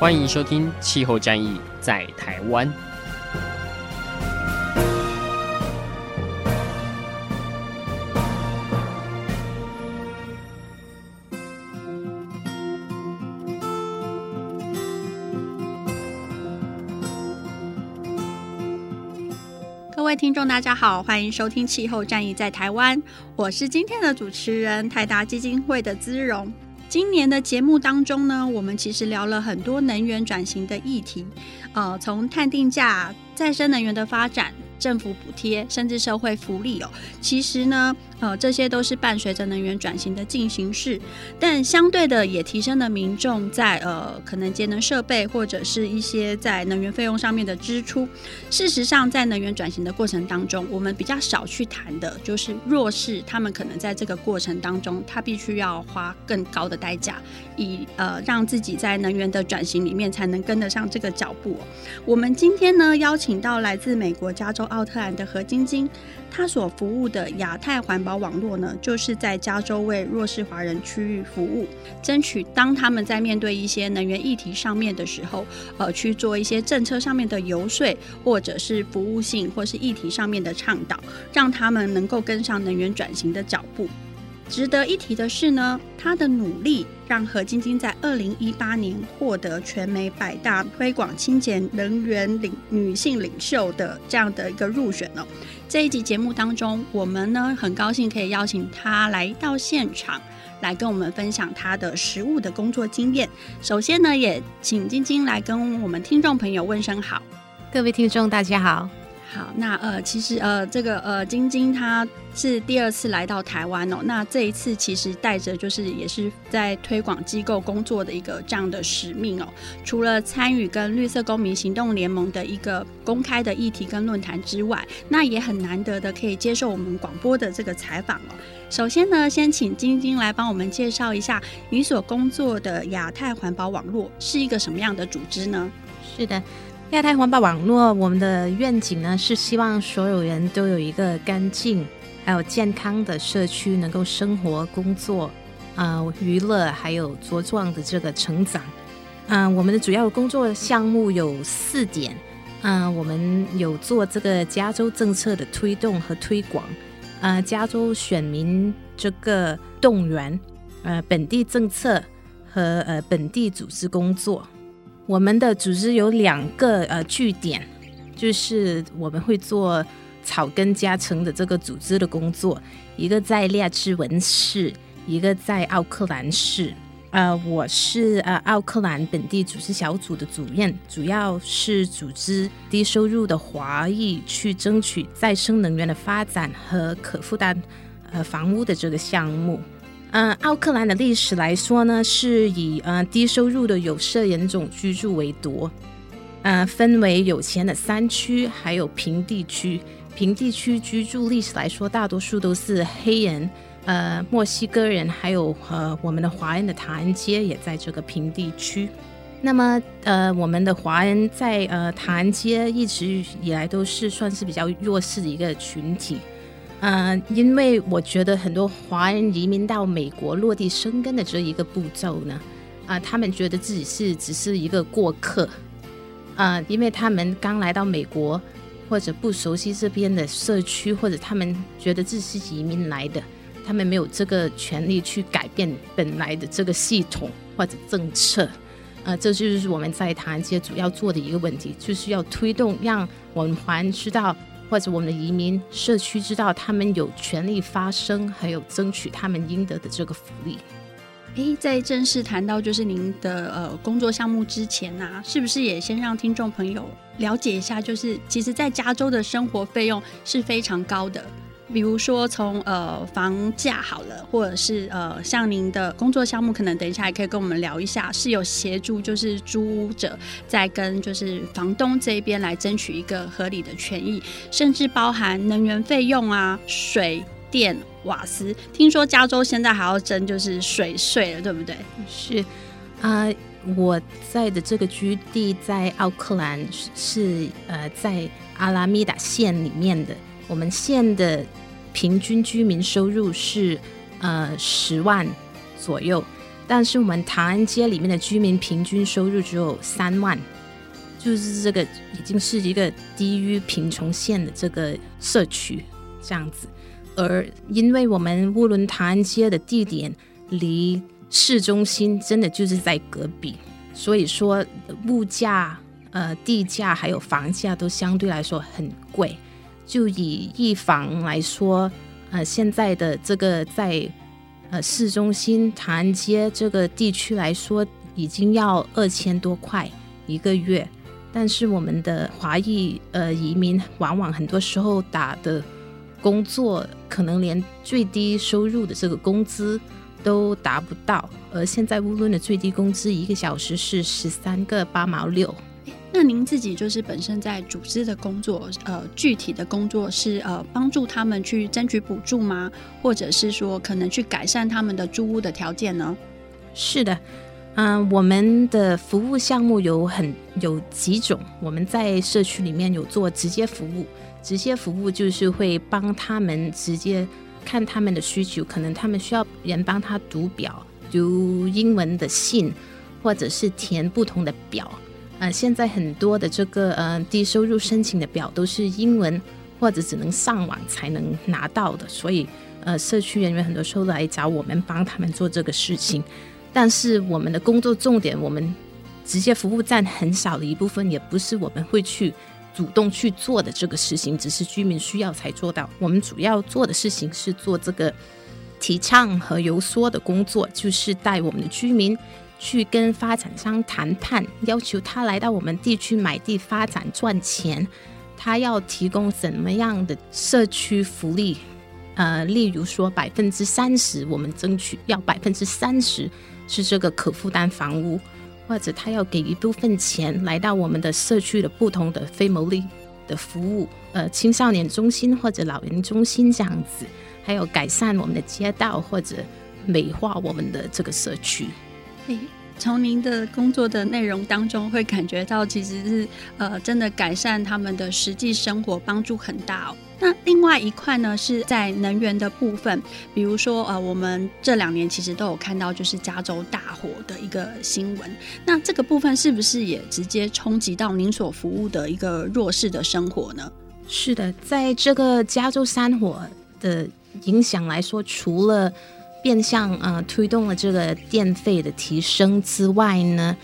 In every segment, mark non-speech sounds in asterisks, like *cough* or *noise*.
欢迎收听《气候战役在台湾》。各位听众，大家好，欢迎收听《气候战役在台湾》，我是今天的主持人台达基金会的姿蓉。今年的节目当中呢，我们其实聊了很多能源转型的议题，呃，从碳定价、再生能源的发展。政府补贴，甚至社会福利哦，其实呢，呃，这些都是伴随着能源转型的进行式，但相对的也提升了民众在呃可能节能设备或者是一些在能源费用上面的支出。事实上，在能源转型的过程当中，我们比较少去谈的就是弱势，他们可能在这个过程当中，他必须要花更高的代价，以呃让自己在能源的转型里面才能跟得上这个脚步。我们今天呢，邀请到来自美国加州。奥特兰的何晶晶，他所服务的亚太环保网络呢，就是在加州为弱势华人区域服务，争取当他们在面对一些能源议题上面的时候，呃，去做一些政策上面的游说，或者是服务性或是议题上面的倡导，让他们能够跟上能源转型的脚步。值得一提的是呢，他的努力让何晶晶在二零一八年获得全美百大推广清洁能源领女性领袖的这样的一个入选哦。这一集节目当中，我们呢很高兴可以邀请他来到现场，来跟我们分享他的实务的工作经验。首先呢，也请晶晶来跟我们听众朋友问声好。各位听众，大家好。好，那呃，其实呃，这个呃，晶晶她是第二次来到台湾哦。那这一次其实带着就是也是在推广机构工作的一个这样的使命哦。除了参与跟绿色公民行动联盟的一个公开的议题跟论坛之外，那也很难得的可以接受我们广播的这个采访哦。首先呢，先请晶晶来帮我们介绍一下你所工作的亚太环保网络是一个什么样的组织呢？是的。亚太环保网络，我们的愿景呢是希望所有人都有一个干净还有健康的社区，能够生活、工作、啊、娱乐，还有茁壮的这个成长。嗯、我们的主要工作项目有四点。嗯、我们有做这个加州政策的推动和推广，呃，加州选民这个动员，呃，本地政策和呃本地组织工作。我们的组织有两个呃据点，就是我们会做草根加成的这个组织的工作，一个在列治文市，一个在奥克兰市。呃，我是呃奥克兰本地组织小组的主任，主要是组织低收入的华裔去争取再生能源的发展和可负担呃房屋的这个项目。嗯，奥克兰的历史来说呢，是以呃低收入的有色人种居住为多，呃，分为有钱的山区，还有平地区。平地区居住历史来说，大多数都是黑人、呃墨西哥人，还有呃我们的华人的唐人街也在这个平地区。那么呃我们的华人在呃唐人街一直以来都是算是比较弱势的一个群体。呃，因为我觉得很多华人移民到美国落地生根的这一个步骤呢，啊、他们觉得自己是只是一个过客，啊、因为他们刚来到美国或者不熟悉这边的社区，或者他们觉得自己是移民来的，他们没有这个权利去改变本来的这个系统或者政策，啊、这就是我们在唐人街主要做的一个问题，就是要推动让我们华人知道。或者我们的移民社区知道他们有权利发声，还有争取他们应得的这个福利。诶，在正式谈到就是您的呃工作项目之前呢、是不是也先让听众朋友了解一下？就是其实，在加州的生活费用是非常高的。比如说从呃房价好了，或者是呃像您的工作项目，可能等一下也可以跟我们聊一下，是有协助就是租屋者在跟就是房东这边来争取一个合理的权益，甚至包含能源费用啊、水电瓦斯。听说加州现在还要征就是水税了，对不对？是啊。我在的这个居地在奥克兰，是呃在阿拉米达县里面的。我们县的平均居民收入是呃十万左右，但是我们唐安街里面的居民平均收入只有三万，就是这个已经是一个低于贫穷线的这个社区这样子。而因为我们乌伦唐安街的地点离市中心真的就是在隔壁，所以说物价、呃地价还有房价都相对来说很贵。就以一房来说，呃现在的这个在呃市中心长安街这个地区来说，已经要二千多块一个月。但是我们的华裔呃移民往往很多时候打的工作，可能连最低收入的这个工资。都达不到，而现在乌伦的最低工资一个小时是十三个八毛六。那您自己就是本身在组织的工作，呃，具体的工作是呃帮助他们去争取补助吗？或者是说可能去改善他们的租屋的条件呢？是的，嗯、我们的服务项目有很有几种，我们在社区里面有做直接服务，直接服务就是会帮他们直接。看他们的需求，可能他们需要人帮他读表，读英文的信，或者是填不同的表。呃，现在很多的这个呃低收入申请的表都是英文，或者只能上网才能拿到的。所以呃，社区人员很多时候来找我们帮他们做这个事情。但是我们的工作重点，我们直接服务站很少的一部分，也不是我们会去。主动去做的这个事情，只是居民需要才做到。我们主要做的事情是做这个提倡和游说的工作，就是带我们的居民去跟发展商谈判，要求他来到我们地区买地发展赚钱。他要提供怎么样的社区福利？呃，例如说百分之三十，我们争取要百分之三十是这个可负担房屋。或者他要给一部分钱来到我们的社区的不同的非牟利的服务，呃，青少年中心或者老人中心这样子，还有改善我们的街道或者美化我们的这个社区。诶，从您的工作的内容当中会感觉到，其实是呃，真的改善他们的实际生活，帮助很大哦。那另外一块呢，是在能源的部分，比如说呃，我们这两年其实都有看到，就是加州大火的一个新闻。那这个部分是不是也直接冲击到您所服务的一个弱势的生活呢？是的，在这个加州山火的影响来说，除了变相呃推动了这个电费的提升之外呢，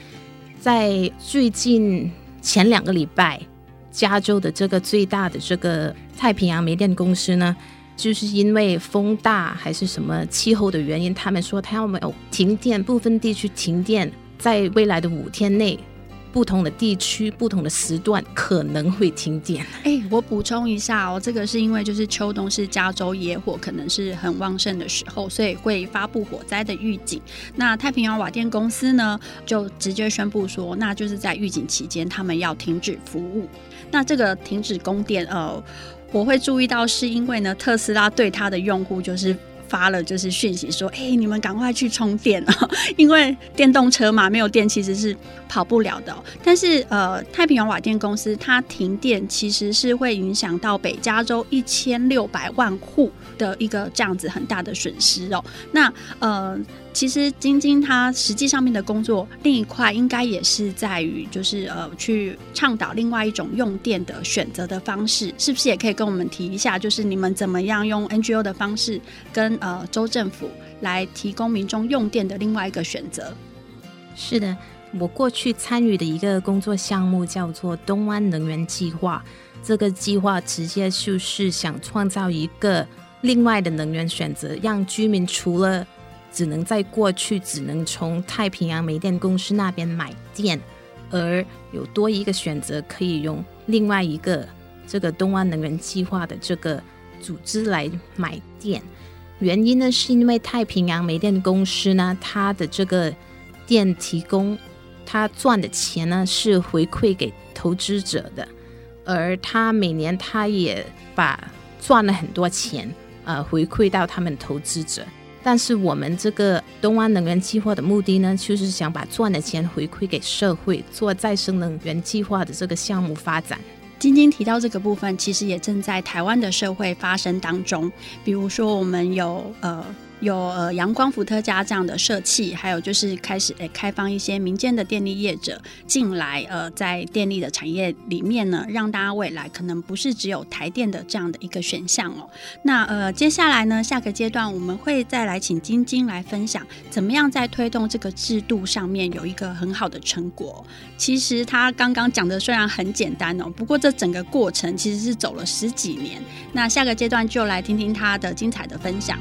在最近前两个礼拜。加州的这个最大的这个太平洋煤电公司呢，就是因为风大还是什么气候的原因，他们说他要没有停电，部分地区停电，在未来的五天内。不同的地区、不同的时段可能会停电。哎，我补充一下哦，这个是因为就是秋冬是加州野火可能是很旺盛的时候，所以会发布火灾的预警。那太平洋瓦电公司呢，就直接宣布说，那就是在预警期间，他们要停止服务。那这个停止供电，呃，我会注意到是因为呢，特斯拉对它的用户就是。发了就是讯息说，哎、你们赶快去充电啊，*laughs* 因为电动车嘛，没有电其实是跑不了的。但是呃，太平洋瓦电公司它停电其实是会影响到北加州一千六百万户的一个这样子很大的损失哦。那呃。其实晶晶她实际上面的工作另一块应该也是在于，就是呃去倡导另外一种用电的选择的方式，是不是也可以跟我们提一下？就是你们怎么样用 NGO 的方式跟呃州政府来提供民众用电的另外一个选择？是的，我过去参与的一个工作项目叫做东湾能源计划，这个计划直接就是想创造一个另外的能源选择，让居民除了只能在过去只能从太平洋煤电公司那边买电，而有多一个选择，可以用另外一个这个东湾能源计划的这个组织来买电。原因呢，是因为太平洋煤电公司呢，它的这个电提供，它赚的钱呢是回馈给投资者的，而它每年它也把赚了很多钱，呃，回馈到他们投资者。但是我们这个东湾能源计划的目的呢，就是想把赚的钱回馈给社会，做再生能源计划的这个项目发展。晶晶提到这个部分，其实也正在台湾的社会发生当中。比如说，我们有呃。有呃阳光伏特加这样的社企，还有就是开始诶开放一些民间的电力业者进来，呃，在电力的产业里面呢，让大家未来可能不是只有台电的这样的一个选项哦。那呃接下来呢，下个阶段我们会再来请晶晶来分享，怎么样在推动这个制度上面有一个很好的成果。其实他刚刚讲的虽然很简单哦，不过这整个过程其实是走了十几年。那下个阶段就来听听他的精彩的分享。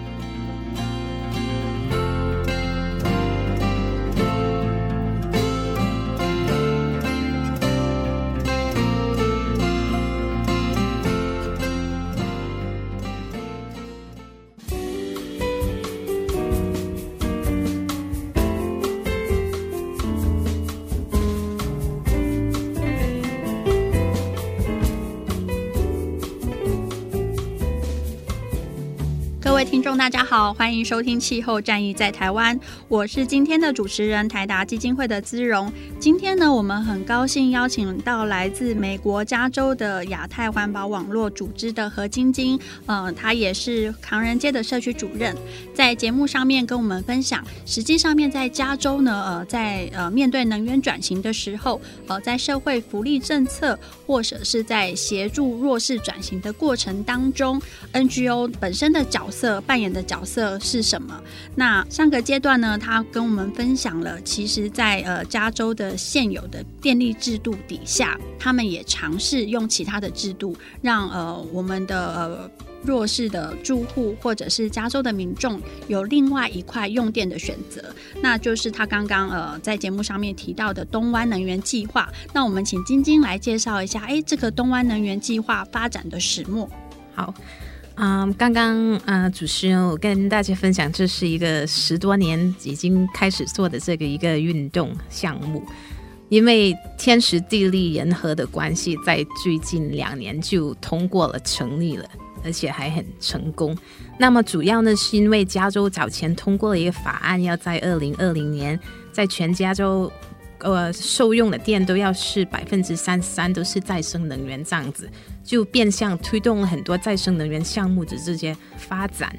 大家好，欢迎收听《气候战役在台湾》，我是今天的主持人台达基金会的姿荣。今天呢，我们很高兴邀请到来自美国加州的亚太环保网络组织的何晶晶，呃，她也是唐人街的社区主任，在节目上面跟我们分享，实际上面在加州呢，呃，在呃面对能源转型的时候，呃，在社会福利政策或者是在协助弱势转型的过程当中，NGO 本身的角色。扮演的角色是什么？那上个阶段呢，他跟我们分享了，其实在，呃加州的现有的电力制度底下，他们也尝试用其他的制度，让呃我们的呃弱势的住户或者是加州的民众有另外一块用电的选择，那就是他刚刚呃在节目上面提到的东湾能源计划。那我们请晶晶来介绍一下，哎，这个东湾能源计划发展的始末。好。嗯，刚刚啊，主持人，我跟大家分享，这是一个十多年已经开始做的这个一个运动项目，因为天时地利人和的关系，在最近两年就通过了，成立了，而且还很成功。那么主要呢，是因为加州早前通过了一个法案，要在二零二零年，在全加州。呃，受用的电都要是百分之三十三都是再生能源，这样子就变相推动了很多再生能源项目的这些发展。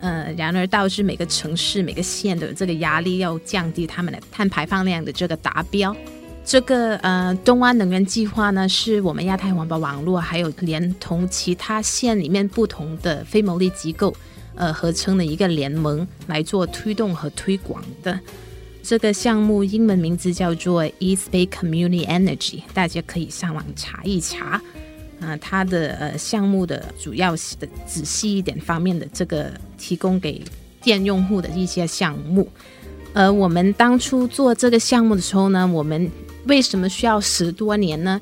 呃，然而导致每个城市、每个县的这个压力要降低他们的碳排放量的这个达标。这个呃，东湾能源计划呢，是我们亚太环保网络还有连同其他县里面不同的非牟利机构呃合成的一个联盟来做推动和推广的。这个项目英文名字叫做 East Bay Community Energy，大家可以上网查一查。啊、它的呃项目的主要的仔细一点方面的这个提供给电用户的一些项目。呃，我们当初做这个项目的时候呢，我们为什么需要十多年呢？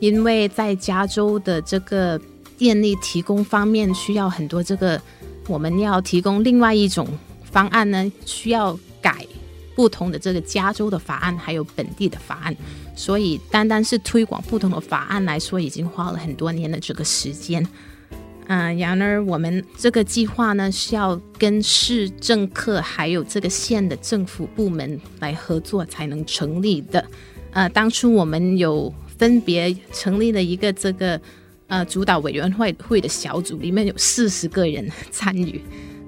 因为在加州的这个电力提供方面需要很多这个，我们要提供另外一种方案呢，需要。不同的这个加州的法案，还有本地的法案，所以单单是推广不同的法案来说，已经花了很多年的这个时间。嗯、然而我们这个计划呢，是要跟市政客还有这个县的政府部门来合作才能成立的。呃，当初我们有分别成立了一个这个呃主导委员会会的小组，里面有四十个人参与。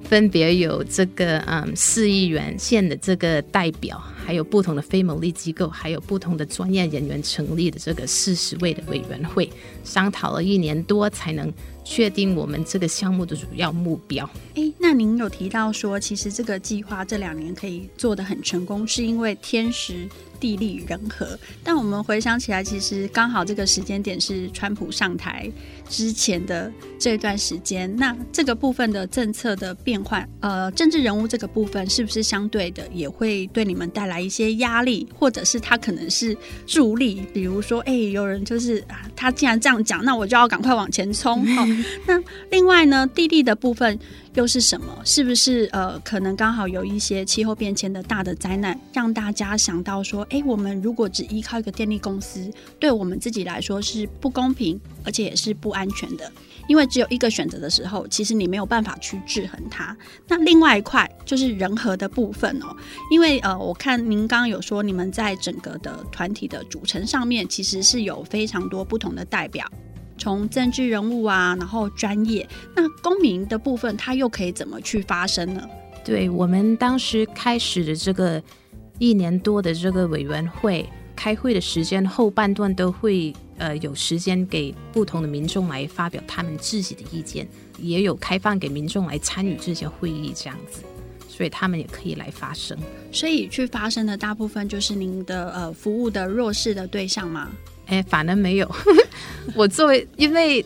分别有这个嗯，市议员县的这个代表，还有不同的非牟利机构，还有不同的专业人员成立的这个四十位的委员会，商讨了一年多才能确定我们这个项目的主要目标。诶，那您有提到说，其实这个计划这两年可以做得很成功，是因为天时地利人和。但我们回想起来，其实刚好这个时间点是川普上台之前的这段时间。那这个部分的政策的变换，呃，政治人物这个部分是不是相对的也会对你们带来一些压力，或者是他可能是助力。比如说，哎，有人就是啊，他既然这样讲，那我就要赶快往前冲。好，那另外呢，弟弟的部分又是什么？是不是呃，可能刚好有一些气候变迁的大的灾难，让大家想到说，哎，我们如果只依靠一个电力公司，对我们自己来说是不公平，而且也是不安全的。因为只有一个选择的时候，其实你没有办法去制衡它。那另外一块就是人和的部分哦。因为呃，我看您刚刚有说，你们在整个的团体的组成上面，其实是有非常多不同的代表，从政治人物啊，然后专业，那公民的部分，它又可以怎么去发声呢？对，我们当时开始的这个一年多的这个委员会。开会的时间后半段都会呃有时间给不同的民众来发表他们自己的意见，也有开放给民众来参与这些会议这样子，所以他们也可以来发声。所以去发声的大部分就是您的呃服务的弱势的对象吗？哎，反而没有。*laughs* 我作为因为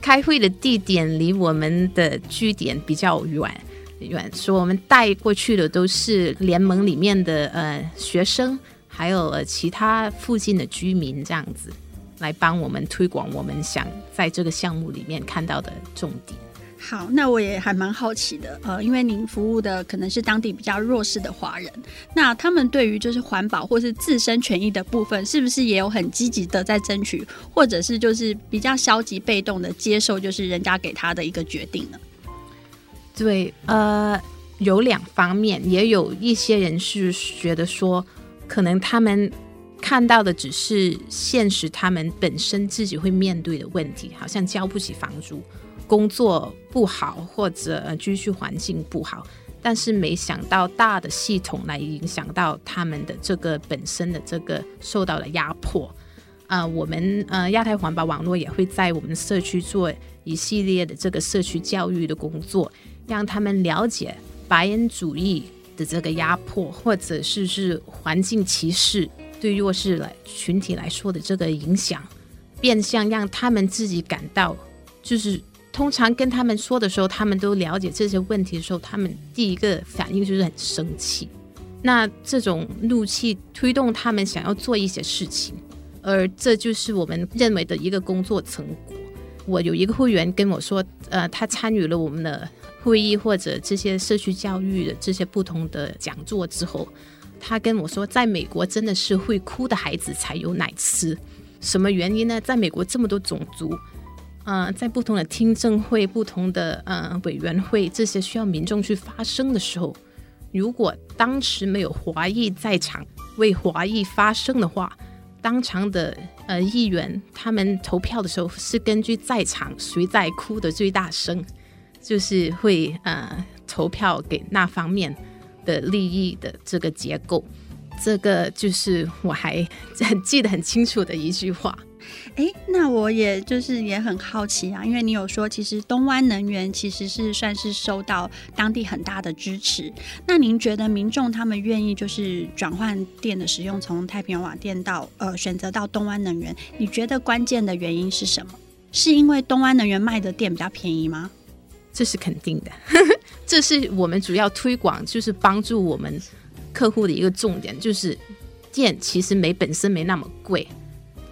开会的地点离我们的据点比较远远，所以我们带过去的都是联盟里面的呃学生。还有其他附近的居民这样子来帮我们推广我们想在这个项目里面看到的重点。好，那我也还蛮好奇的，呃，因为您服务的可能是当地比较弱势的华人，那他们对于就是环保或是自身权益的部分，是不是也有很积极的在争取，或者是就是比较消极被动的接受，就是人家给他的一个决定呢？对，呃，有两方面，也有一些人是觉得说。可能他们看到的只是现实，他们本身自己会面对的问题，好像交不起房租、工作不好或者居住环境不好，但是没想到大的系统来影响到他们的这个本身的这个受到了压迫。啊、呃，我们呃亚太环保网络也会在我们社区做一系列的这个社区教育的工作，让他们了解白人主义。的这个压迫，或者是是环境歧视，对弱势来群体来说的这个影响，变相让他们自己感到，就是通常跟他们说的时候，他们都了解这些问题的时候，他们第一个反应就是很生气。那这种怒气推动他们想要做一些事情，而这就是我们认为的一个工作成果。我有一个会员跟我说，呃，他参与了我们的。会议或者这些社区教育的这些不同的讲座之后，他跟我说，在美国真的是会哭的孩子才有奶吃。什么原因呢？在美国这么多种族，嗯、呃，在不同的听证会、不同的呃委员会，这些需要民众去发声的时候，如果当时没有华裔在场为华裔发声的话，当场的呃议员他们投票的时候是根据在场谁在哭的最大声。就是会呃投票给那方面的利益的这个结构，这个就是我还很 *laughs* 记得很清楚的一句话。哎，那我也就是也很好奇啊，因为你有说其实东湾能源其实是算是受到当地很大的支持。那您觉得民众他们愿意就是转换电的使用，从太平洋瓦电到呃选择到东湾能源，你觉得关键的原因是什么？是因为东湾能源卖的电比较便宜吗？这是肯定的，*laughs* 这是我们主要推广，就是帮助我们客户的一个重点，就是电其实没本身没那么贵，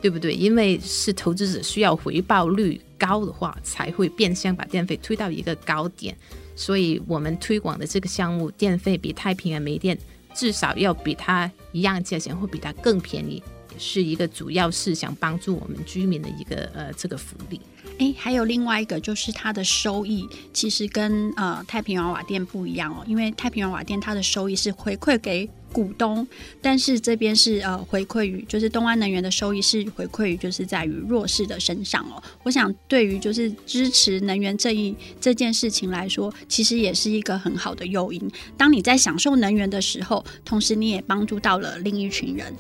对不对？因为是投资者需要回报率高的话，才会变相把电费推到一个高点，所以我们推广的这个项目，电费比太平洋煤电至少要比它一样价钱，会比它更便宜，也是一个主要是想帮助我们居民的一个呃这个福利。诶，还有另外一个就是它的收益，其实跟呃太平洋瓦电不一样哦，因为太平洋瓦电它的收益是回馈给股东，但是这边是呃回馈于就是东安能源的收益是回馈于就是在于弱势的身上哦。我想对于就是支持能源这一这件事情来说，其实也是一个很好的诱因。当你在享受能源的时候，同时你也帮助到了另一群人。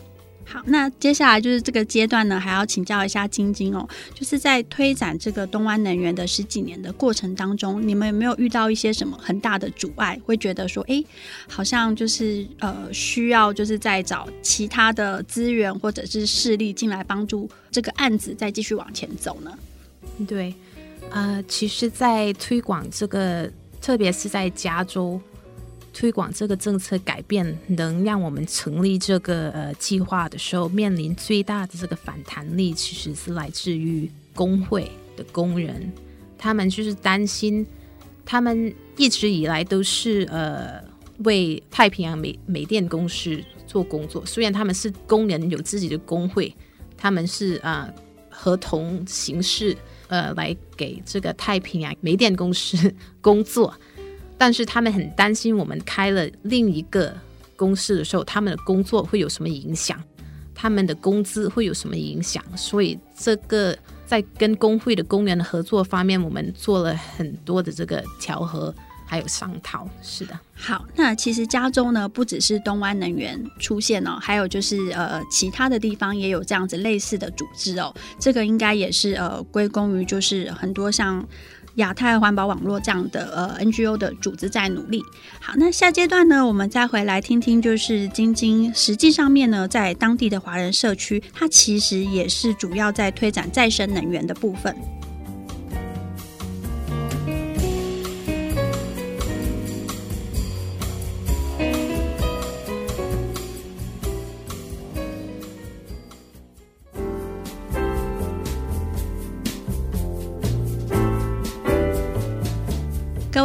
好，那接下来就是这个阶段呢，还要请教一下晶晶哦，就是在推展这个东湾能源的十几年的过程当中，你们有没有遇到一些什么很大的阻碍？会觉得说，哎，好像就是呃，需要就是在找其他的资源或者是势力进来帮助这个案子再继续往前走呢？对，呃，其实，在推广这个，特别是在加州。推广这个政策改变，能让我们成立这个呃计划的时候，面临最大的这个反弹力，其实是来自于工会的工人，他们就是担心，他们一直以来都是呃为太平洋煤煤电公司做工作，虽然他们是工人，有自己的工会，他们是啊、呃、合同形式呃来给这个太平洋煤电公司工作。但是他们很担心，我们开了另一个公司的时候，他们的工作会有什么影响？他们的工资会有什么影响？所以这个在跟工会的工人的合作方面，我们做了很多的这个调和，还有商讨。是的，好，那其实加州呢，不只是东湾能源出现哦，还有就是呃，其他的地方也有这样子类似的组织哦。这个应该也是呃，归功于就是很多像。亚太环保网络这样的呃 NGO 的组织在努力。好，那下阶段呢，我们再回来听听，就是晶晶实际上面呢，在当地的华人社区，它其实也是主要在推展再生能源的部分。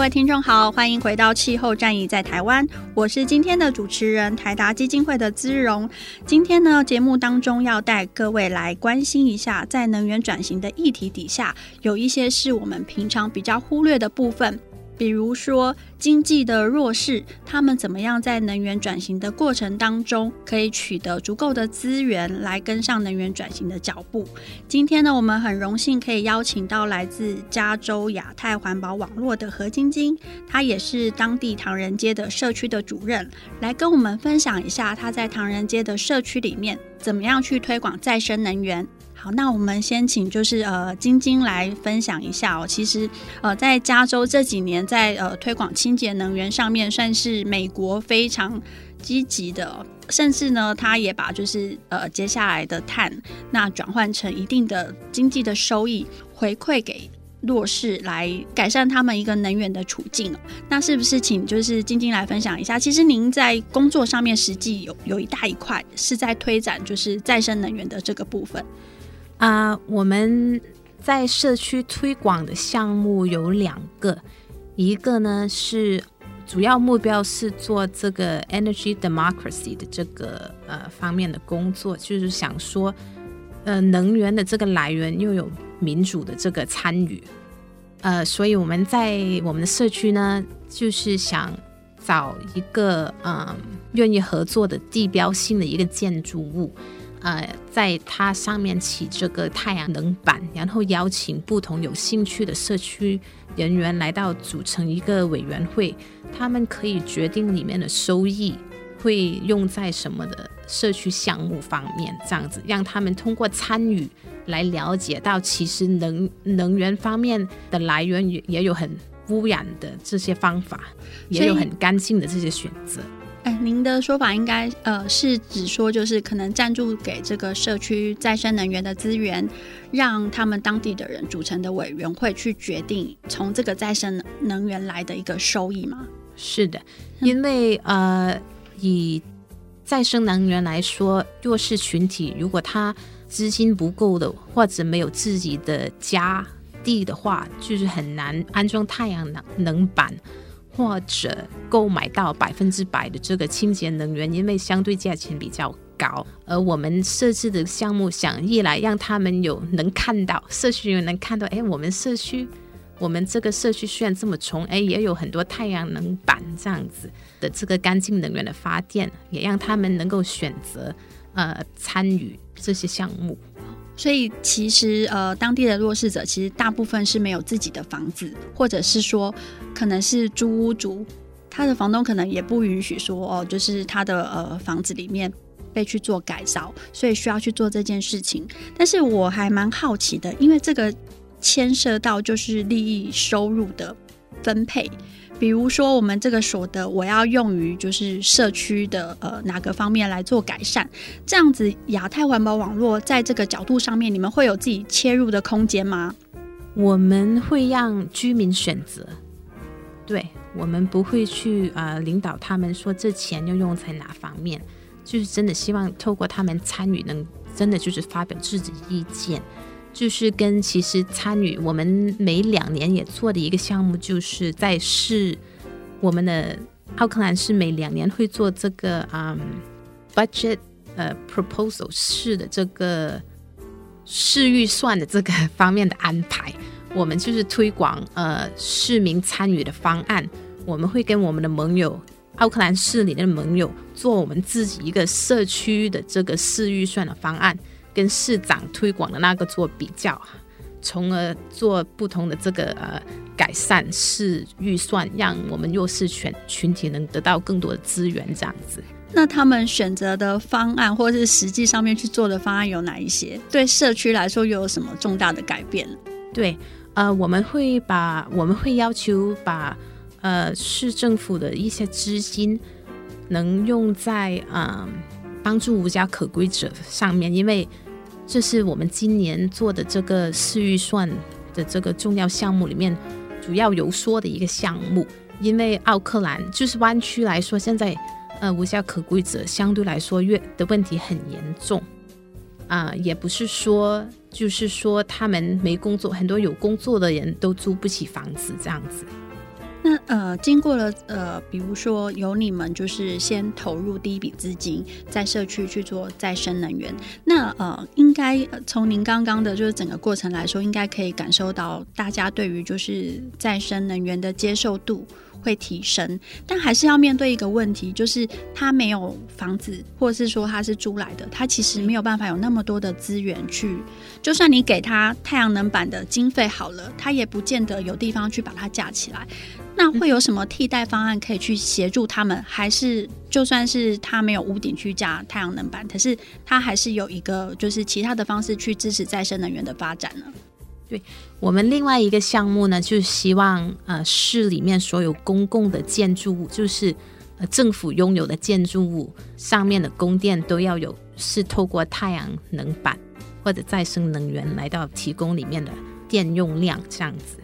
听众好，欢迎回到气候战役在台湾，我是今天的主持人台达基金会的资荣。今天呢，节目当中要带各位来关心一下，在能源转型的议题底下，有一些是我们平常比较忽略的部分。比如说，经济的弱势，他们怎么样在能源转型的过程当中，可以取得足够的资源来跟上能源转型的脚步？今天呢，我们很荣幸可以邀请到来自加州亚太环保网络的何晶晶，她也是当地唐人街的社区的主任，来跟我们分享一下她在唐人街的社区里面怎么样去推广再生能源。好，那我们先请就是呃晶晶来分享一下哦。其实呃在加州这几年在呃推广清洁能源上面算是美国非常积极的，甚至呢他也把就是呃接下来的碳那转换成一定的经济的收益回馈给弱势，来改善他们一个能源的处境。那是不是请就是晶晶来分享一下？其实您在工作上面实际有有一大一块是在推展就是再生能源的这个部分。啊我们在社区推广的项目有两个，一个呢是主要目标是做这个 energy democracy 的这个呃方面的工作，就是想说，呃，能源的这个来源又有民主的这个参与，呃，所以我们在我们的社区呢，就是想找一个嗯愿意合作的地标性的一个建筑物。呃，在它上面起这个太阳能板，然后邀请不同有兴趣的社区人员来到，组成一个委员会，他们可以决定里面的收益会用在什么的社区项目方面，这样子让他们通过参与来了解到，其实能能源方面的来源也也有很污染的这些方法，也有很干净的这些选择。您的说法应该呃是指说，就是可能赞助给这个社区再生能源的资源，让他们当地的人组成的委员会去决定从这个再生能源来的一个收益吗？是的，因为呃以再生能源来说，弱势群体如果他资金不够的，或者没有自己的家地的话，就是很难安装太阳能能板。或者购买到百分之百的这个清洁能源，因为相对价钱比较高。而我们设置的项目，想一来让他们有能看到社区人能看到，哎，我们社区，我们这个社区虽然这么穷，哎，也有很多太阳能板这样子的这个干净能源的发电，也让他们能够选择呃参与这些项目。所以其实呃，当地的弱势者其实大部分是没有自己的房子，或者是说可能是租屋族，他的房东可能也不允许说哦，就是他的呃房子里面被去做改造，所以需要去做这件事情。但是我还蛮好奇的，因为这个牵涉到就是利益收入的分配。比如说，我们这个所得，我要用于就是社区的呃哪个方面来做改善？这样子，亚太环保网络在这个角度上面，你们会有自己切入的空间吗？我们会让居民选择，对，我们不会去呃领导他们说这钱要用在哪方面，就是真的希望透过他们参与，能真的就是发表自己意见，就是跟其实参与我们每两年也做的一个项目，就是在市我们的奥克兰市每两年会做这个嗯 budget 呃 proposal 市的这个市预算的这个方面的安排。我们就是推广呃市民参与的方案，我们会跟我们的盟友奥克兰市里的盟友做我们自己一个社区的这个市预算的方案，跟市长推广的那个做比较，从而做不同的这个呃改善市预算，让我们弱势群群体能得到更多的资源，这样子。那他们选择的方案，或者是实际上面去做的方案有哪一些？对社区来说又有什么重大的改变？对。呃，我们会把我们会要求把呃市政府的一些资金能用在呃帮助无家可归者上面，因为这是我们今年做的这个市预算的这个重要项目里面主要游说的一个项目。因为奥克兰就是湾区来说，现在呃无家可归者相对来说越的问题很严重。啊、也不是说，就是说他们没工作，很多有工作的人都租不起房子这样子。那呃，经过了呃，比如说由你们就是先投入第一笔资金，在社区去做再生能源，那呃，应该从您刚刚的就是整个过程来说，应该可以感受到大家对于就是再生能源的接受度。会提升，但还是要面对一个问题，就是他没有房子，或者是说他是租来的，他其实没有办法有那么多的资源去。就算你给他太阳能板的经费好了，他也不见得有地方去把它架起来。那会有什么替代方案可以去协助他们？还是就算是他没有屋顶去架太阳能板，可是他还是有一个就是其他的方式去支持再生能源的发展呢？对，我们另外一个项目呢，就是希望呃市里面所有公共的建筑物，就是呃政府拥有的建筑物上面的供电都要有是透过太阳能板或者再生能源来到提供里面的电用量这样子。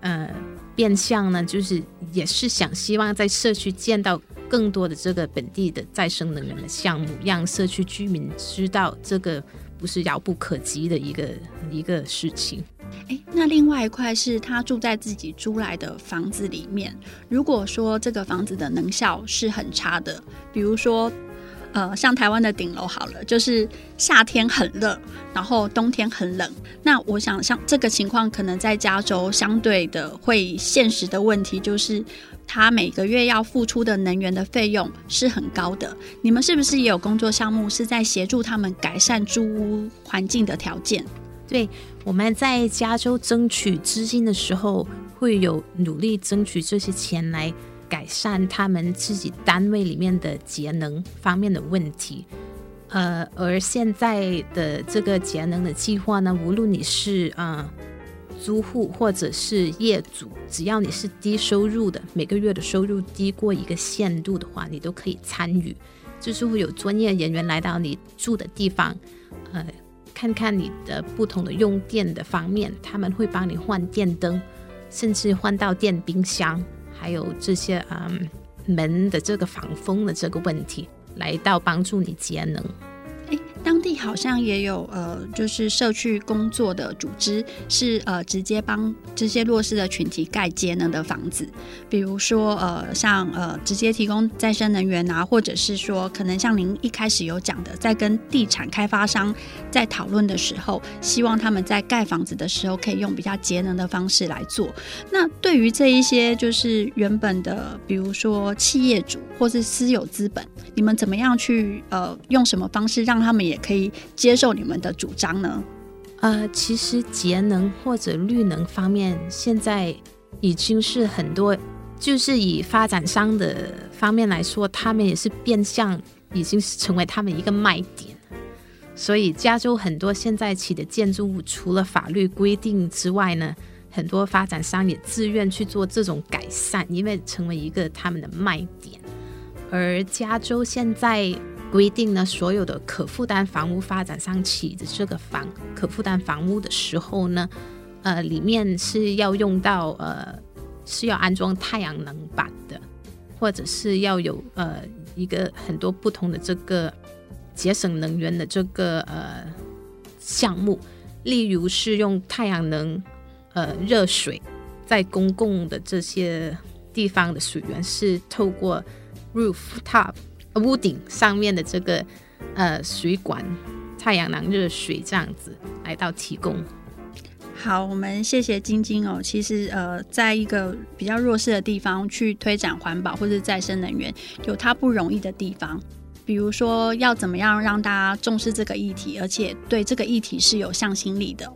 呃，变相呢就是也是想希望在社区见到更多的这个本地的再生能源的项目，让社区居民知道这个。不是遥不可及的一个一个事情。诶，那另外一块是他住在自己租来的房子里面。如果说这个房子的能效是很差的，比如说，呃，像台湾的顶楼好了，就是夏天很热，然后冬天很冷。那我想像这个情况，可能在加州相对的会现实的问题就是。他每个月要付出的能源的费用是很高的。你们是不是也有工作项目是在协助他们改善租屋环境的条件？对，我们在加州争取资金的时候，会有努力争取这些钱来改善他们自己单位里面的节能方面的问题。呃，而现在的这个节能的计划呢，无论你是啊。呃租户或者是业主，只要你是低收入的，每个月的收入低过一个限度的话，你都可以参与。就是会有专业人员来到你住的地方，呃，看看你的不同的用电的方面，他们会帮你换电灯，甚至换到电冰箱，还有这些嗯门的这个防风的这个问题，来到帮助你节能。地好像也有呃，就是社区工作的组织，是呃直接帮这些弱势的群体盖节能的房子，比如说呃像呃直接提供再生能源啊，或者是说可能像您一开始有讲的，在跟地产开发商在讨论的时候，希望他们在盖房子的时候可以用比较节能的方式来做。那对于这一些就是原本的，比如说企业主或是私有资本，你们怎么样去呃用什么方式让他们也可以以接受你们的主张呢？呃，其实节能或者绿能方面，现在已经是很多，就是以发展商的方面来说，他们也是变相已经是成为他们一个卖点。所以，加州很多现在起的建筑物，除了法律规定之外呢，很多发展商也自愿去做这种改善，因为成为一个他们的卖点。而加州现在。规定呢，所有的可负担房屋发展商起的这个房可负担房屋的时候呢，呃，里面是要用到呃是要安装太阳能板的，或者是要有呃一个很多不同的这个节省能源的这个呃项目，例如是用太阳能呃热水，在公共的这些地方的水源是透过 rooftop 屋顶上面的这个呃水管太阳能热水这样子来到提供。好，我们谢谢晶晶哦。其实呃，在一个比较弱势的地方去推展环保或者再生能源，有它不容易的地方。比如说，要怎么样让大家重视这个议题，而且对这个议题是有向心力的。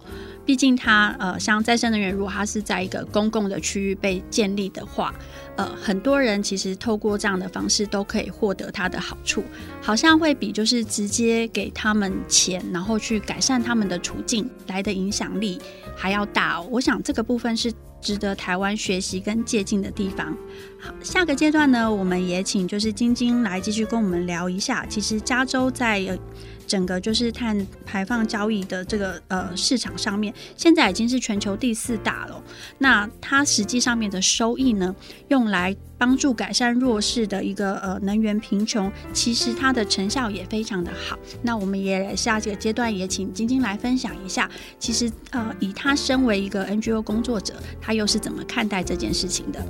毕竟它呃，像再生能源，如果它是在一个公共的区域被建立的话，呃，很多人其实透过这样的方式都可以获得它的好处，好像会比就是直接给他们钱，然后去改善他们的处境来的影响力还要大哦。我想这个部分是值得台湾学习跟借鉴的地方。好，下个阶段呢，我们也请就是晶晶来继续跟我们聊一下，其实加州在。整个就是碳排放交易的这个呃市场上面，现在已经是全球第四大了。那它实际上面的收益呢，用来帮助改善弱势的一个呃能源贫穷，其实它的成效也非常的好。那我们也下这个阶段也请晶晶来分享一下，其实呃以他身为一个 NGO 工作者，他又是怎么看待这件事情的？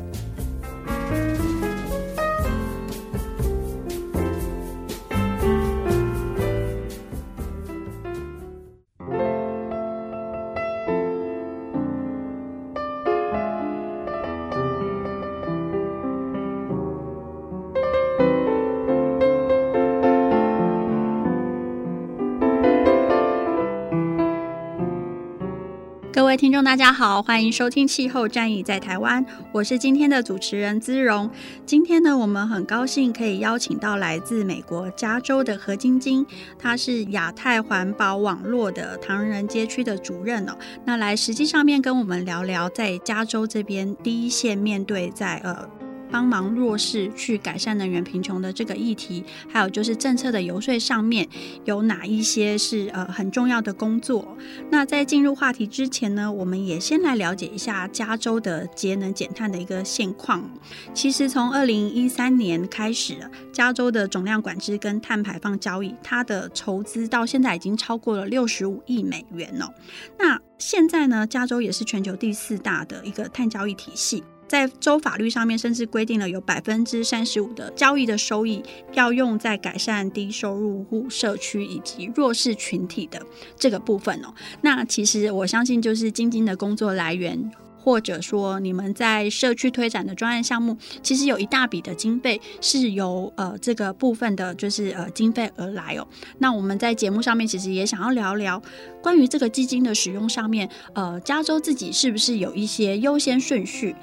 大家好，欢迎收听《气候战役在台湾》，我是今天的主持人姿荣。今天呢，我们很高兴可以邀请到来自美国加州的何晶晶，她是亚太环保网络的唐人街区的主任哦。那来实际上面跟我们聊聊，在加州这边第一线面对在呃。帮忙弱势去改善能源贫穷的这个议题，还有就是政策的游说上面有哪一些是呃很重要的工作？那在进入话题之前呢，我们也先来了解一下加州的节能减碳的一个现况。其实从二零一三年开始，加州的总量管制跟碳排放交易，它的筹资到现在已经超过了六十五亿美元哦。那现在呢，加州也是全球第四大的一个碳交易体系。在州法律上面，甚至规定了有百分之三十五的交易的收益要用在改善低收入户社区以及弱势群体的这个部分哦。那其实我相信，就是晶晶的工作来源，或者说你们在社区推展的专案项目，其实有一大笔的经费是由呃这个部分的，就是呃经费而来哦。那我们在节目上面其实也想要聊聊关于这个基金的使用上面，呃，加州自己是不是有一些优先顺序？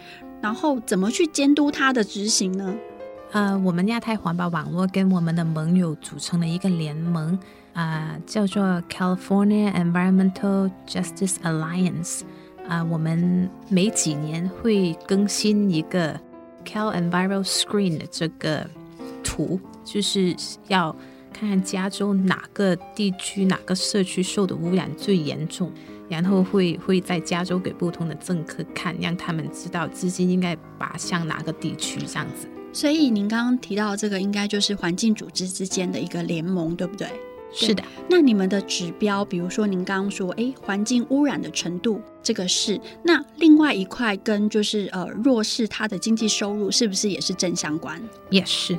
然后怎么去监督它的执行呢？呃，我们亚太环保网络跟我们的盟友组成了一个联盟，啊、呃，叫做 California Environmental Justice Alliance。啊、呃，我们每几年会更新一个 Cal Enviro Screen 的这个图，就是要看看加州哪个地区、哪个社区受的污染最严重。然后会会在加州给不同的政客看，让他们知道资金应该把向哪个地区这样子。所以您刚刚提到这个，应该就是环境组织之间的一个联盟，对不对？是的。那你们的指标，比如说您刚刚说，哎，环境污染的程度，这个是。那另外一块跟就是呃弱势他的经济收入，是不是也是正相关？也是，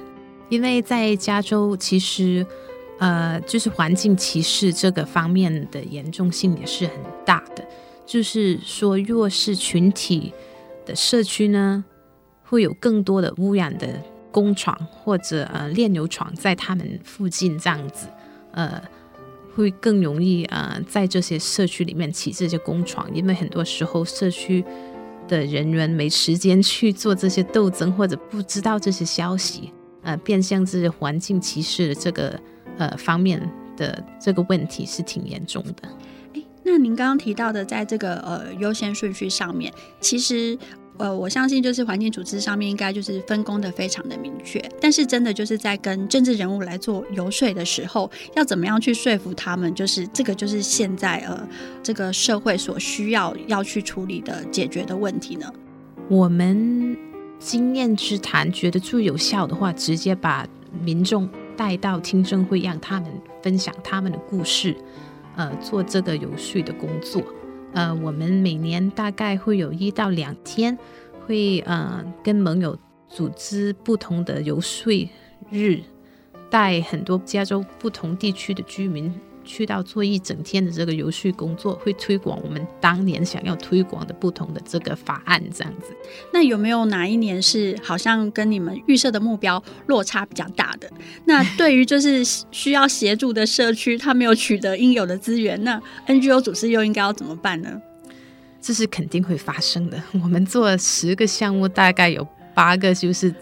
因为在加州其实。呃，就是环境歧视这个方面的严重性也是很大的。就是说，弱势群体的社区呢，会有更多的污染的工厂或者呃炼油厂在他们附近这样子，呃，会更容易呃在这些社区里面起这些工厂，因为很多时候社区的人员没时间去做这些斗争，或者不知道这些消息，呃，变相这些环境歧视的这个。呃，方面的这个问题是挺严重的。诶，那您刚刚提到的，在这个呃优先顺序上面，其实呃，我相信就是环境组织上面应该就是分工的非常的明确。但是真的就是在跟政治人物来做游说的时候，要怎么样去说服他们？就是这个就是现在呃这个社会所需要要去处理的解决的问题呢？我们经验之谈，觉得最有效的话，直接把民众带到听证会，让他们分享他们的故事，呃，做这个游说的工作。呃，我们每年大概会有一到两天，会呃跟盟友组织不同的游说日，带很多加州不同地区的居民。去到做一整天的这个游说工作，会推广我们当年想要推广的不同的这个法案，这样子。那有没有哪一年是好像跟你们预设的目标落差比较大的？那对于就是需要协助的社区，他没有取得应有的资源，那 NGO 组织又应该要怎么办呢？这是肯定会发生的。我们做十个项目，大概有八个就是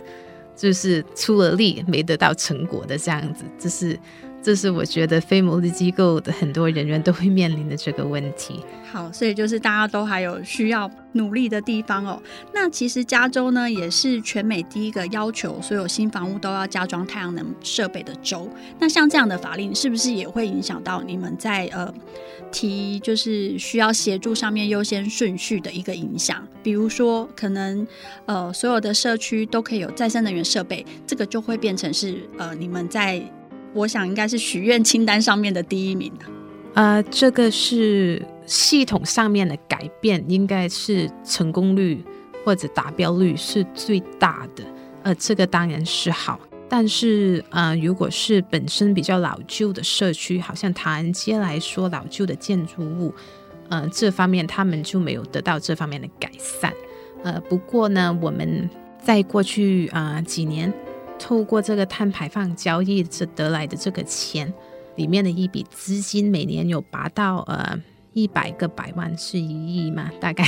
就是出了力没得到成果的这样子，这是。这是我觉得非牟利机构的很多人员都会面临的这个问题。好，所以就是大家都还有需要努力的地方哦。那其实加州呢，也是全美第一个要求所有新房屋都要加装太阳能设备的州。那像这样的法令，是不是也会影响到你们在呃提就是需要协助上面优先顺序的一个影响？比如说，可能呃所有的社区都可以有再生能源设备，这个就会变成是呃你们在。我想应该是许愿清单上面的第一名。呃，这个是系统上面的改变，应该是成功率或者达标率是最大的。呃，这个当然是好，但是呃，如果是本身比较老旧的社区，好像唐人街来说，老旧的建筑物，呃，这方面他们就没有得到这方面的改善。呃，不过呢，我们在过去啊、几年。透过这个碳排放交易这得来的这个钱，里面的一笔资金，每年有达到呃一百个百万，是一亿嘛？*laughs* 大概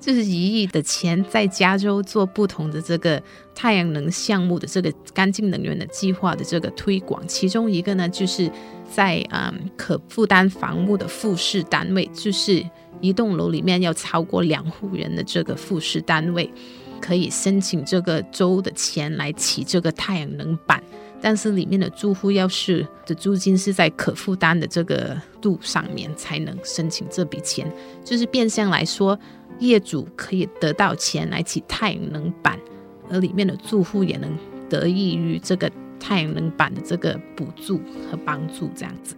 就是一亿的钱，在加州做不同的这个太阳能项目的这个干净能源的计划的这个推广。其中一个呢，就是在嗯可负担房屋的复式单位，就是一栋楼里面要超过两户人的这个复式单位。可以申请这个州的钱来起这个太阳能板，但是里面的住户要是的租金是在可负担的这个度上面，才能申请这笔钱。就是变相来说，业主可以得到钱来起太阳能板，而里面的住户也能得益于这个太阳能板的这个补助和帮助，这样子。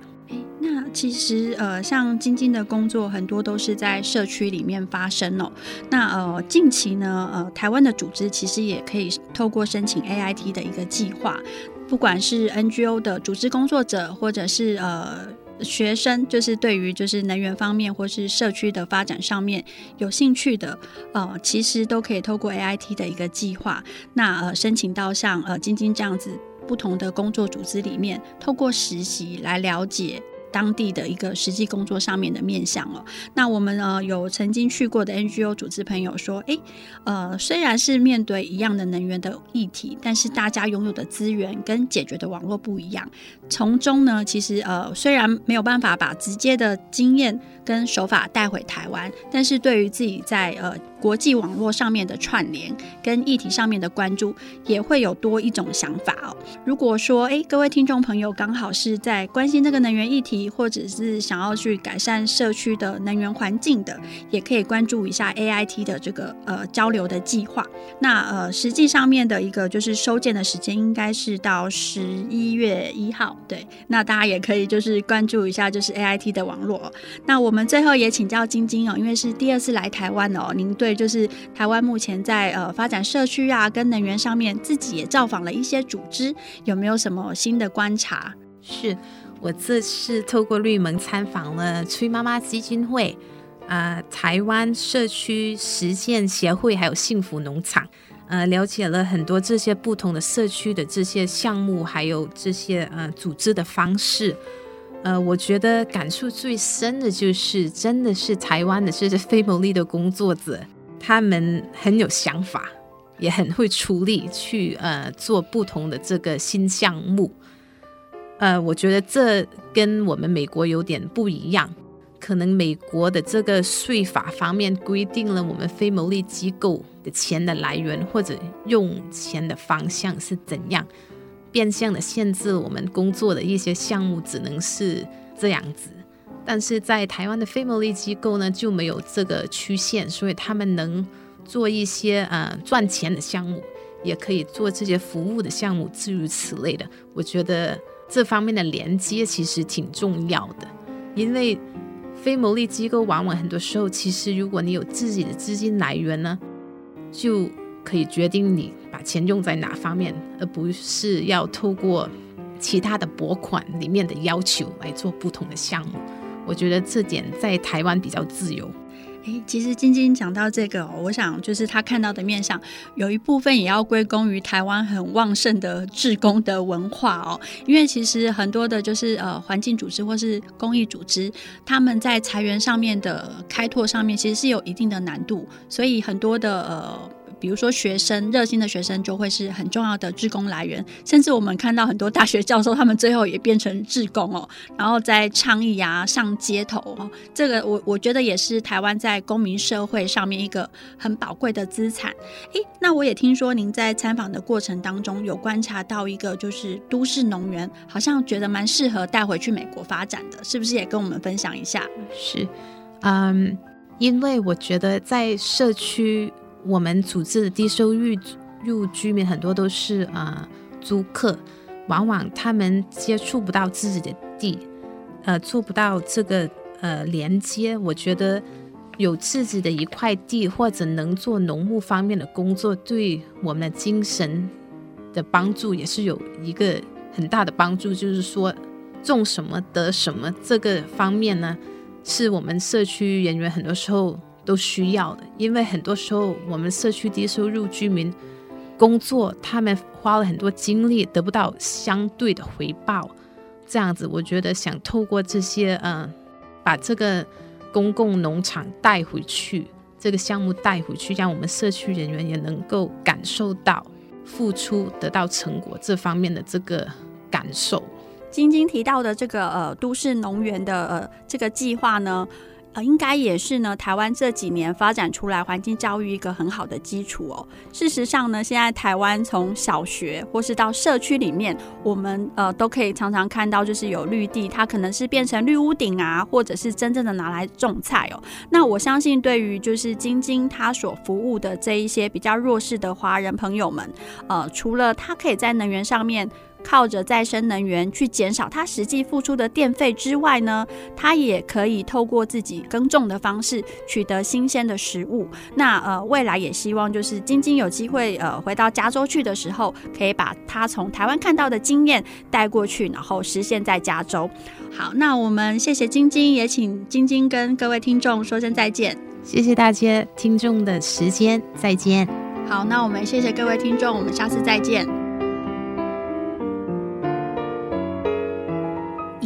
那其实，呃，像晶晶的工作很多都是在社区里面发生哦。那呃，近期呢，呃，台湾的组织其实也可以透过申请 AIT 的一个计划，不管是 NGO 的组织工作者，或者是呃学生，就是对于就是能源方面或是社区的发展上面有兴趣的，呃，其实都可以透过 AIT 的一个计划，那呃申请到像呃晶晶这样子不同的工作组织里面，透过实习来了解。当地的一个实际工作上面的面向哦，那我们呃有曾经去过的 NGO 组织朋友说，诶，呃，虽然是面对一样的能源的议题，但是大家拥有的资源跟解决的网络不一样，从中呢，其实呃虽然没有办法把直接的经验跟手法带回台湾，但是对于自己在呃。国际网络上面的串联跟议题上面的关注，也会有多一种想法哦。如果说，诶，各位听众朋友刚好是在关心这个能源议题，或者是想要去改善社区的能源环境的，也可以关注一下 AIT 的这个呃交流的计划。那呃，实际上面的一个就是收件的时间应该是到十一月一号。对，那大家也可以就是关注一下就是 AIT 的网络。那我们我们最后也请教晶晶哦，因为是第二次来台湾哦，您对。就是台湾目前在呃发展社区啊，跟能源上面，自己也造访了一些组织，有没有什么新的观察？是我这次透过绿盟参访了崔妈妈基金会啊、台湾社区实践协会，还有幸福农场，呃，了解了很多这些不同的社区的这些项目，还有这些呃组织的方式。呃，我觉得感触最深的就是，真的是台湾的这些非牟利的工作者。他们很有想法，也很会出力去呃做不同的这个新项目。呃，我觉得这跟我们美国有点不一样。可能美国的这个税法方面规定了我们非牟利机构的钱的来源或者用钱的方向是怎样，变相的限制我们工作的一些项目只能是这样子。但是在台湾的非牟利机构呢，就没有这个曲线，所以他们能做一些呃赚钱的项目，也可以做这些服务的项目，至于此类的。我觉得这方面的连接其实挺重要的，因为非牟利机构往往很多时候，其实如果你有自己的资金来源呢，就可以决定你把钱用在哪方面，而不是要透过其他的拨款里面的要求来做不同的项目。我觉得这点在台湾比较自由。诶，其实晶晶讲到这个，我想就是他看到的面上，有一部分也要归功于台湾很旺盛的志工的文化哦。因为其实很多的，就是呃环境组织或是公益组织，他们在财源上面的开拓上面，其实是有一定的难度，所以很多的呃。比如说，学生热心的学生就会是很重要的志工来源，甚至我们看到很多大学教授，他们最后也变成志工哦，然后在倡议啊、上街头哦，这个我我觉得也是台湾在公民社会上面一个很宝贵的资产。诶，那我也听说您在参访的过程当中有观察到一个，就是都市农园，好像觉得蛮适合带回去美国发展的，是不是也跟我们分享一下？是，嗯，因为我觉得在社区。我们组织的低收入入居民很多都是、呃、租客，往往他们接触不到自己的地，呃，做不到这个呃连接。我觉得有自己的一块地，或者能做农牧方面的工作，对我们的精神的帮助也是有一个很大的帮助。就是说，种什么得什么这个方面呢，是我们社区人员很多时候。都需要的，因为很多时候我们社区低收入居民工作，他们花了很多精力，得不到相对的回报。这样子，我觉得想透过这些，嗯、呃，把这个公共农场带回去，这个项目带回去，让我们社区人员也能够感受到付出得到成果这方面的这个感受。晶晶提到的这个呃都市农园的呃这个计划呢，呃，应该也是呢，台湾这几年发展出来环境教育一个很好的基础哦。事实上呢，现在台湾从小学或是到社区里面，我们呃都可以常常看到，就是有绿地，它可能是变成绿屋顶啊，或者是真正的拿来种菜哦。那我相信，对于就是晶晶他所服务的这一些比较弱势的华人朋友们，呃，除了他可以在能源上面。靠着再生能源去减少它实际付出的电费之外呢，它也可以透过自己耕种的方式取得新鲜的食物。那呃，未来也希望就是晶晶有机会呃回到加州去的时候，可以把他从台湾看到的经验带过去，然后实现在加州。好，那我们谢谢晶晶，也请晶晶跟各位听众说声再见。谢谢大家听众的时间，再见。好，那我们谢谢各位听众，我们下次再见。